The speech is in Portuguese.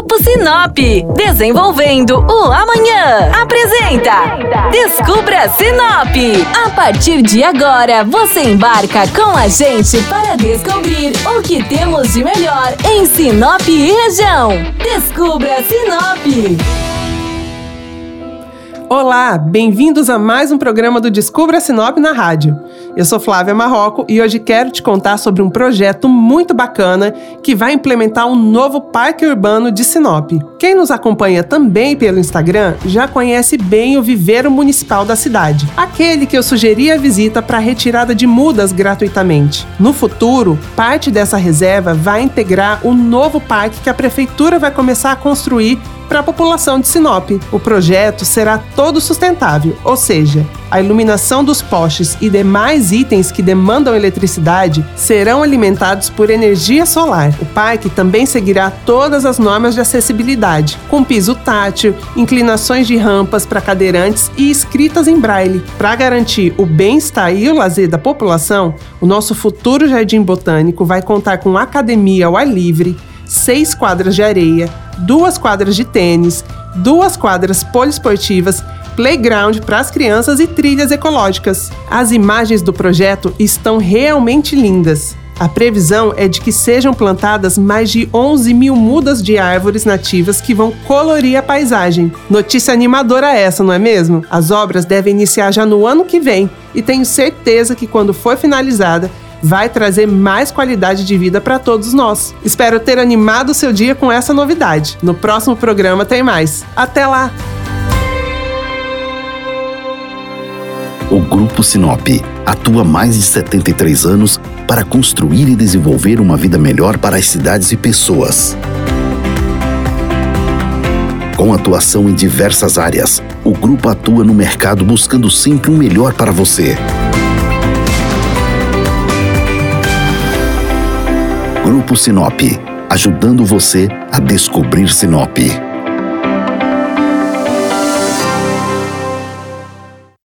Grupo Sinop, desenvolvendo o amanhã. Apresenta Descubra Sinop. A partir de agora, você embarca com a gente para descobrir o que temos de melhor em Sinop e região. Descubra Sinop. Olá, bem-vindos a mais um programa do Descubra Sinop na rádio. Eu sou Flávia Marroco e hoje quero te contar sobre um projeto muito bacana que vai implementar um novo parque urbano de Sinop. Quem nos acompanha também pelo Instagram já conhece bem o viveiro municipal da cidade, aquele que eu sugeri a visita para retirada de mudas gratuitamente. No futuro, parte dessa reserva vai integrar o novo parque que a prefeitura vai começar a construir para a população de Sinop. O projeto será todo sustentável, ou seja, a iluminação dos postes e demais itens que demandam eletricidade serão alimentados por energia solar. O parque também seguirá todas as normas de acessibilidade, com piso tátil, inclinações de rampas para cadeirantes e escritas em braille. Para garantir o bem-estar e o lazer da população, o nosso futuro jardim botânico vai contar com academia ao ar livre, seis quadras de areia, duas quadras de tênis, duas quadras poliesportivas, playground para as crianças e trilhas ecológicas. As imagens do projeto estão realmente lindas. A previsão é de que sejam plantadas mais de 11 mil mudas de árvores nativas que vão colorir a paisagem. Notícia animadora essa, não é mesmo? As obras devem iniciar já no ano que vem e tenho certeza que quando for finalizada, vai trazer mais qualidade de vida para todos nós. Espero ter animado o seu dia com essa novidade. No próximo programa tem mais. Até lá! O Grupo Sinop atua há mais de 73 anos para construir e desenvolver uma vida melhor para as cidades e pessoas. Com atuação em diversas áreas, o grupo atua no mercado buscando sempre o melhor para você. Grupo Sinop, ajudando você a descobrir Sinop.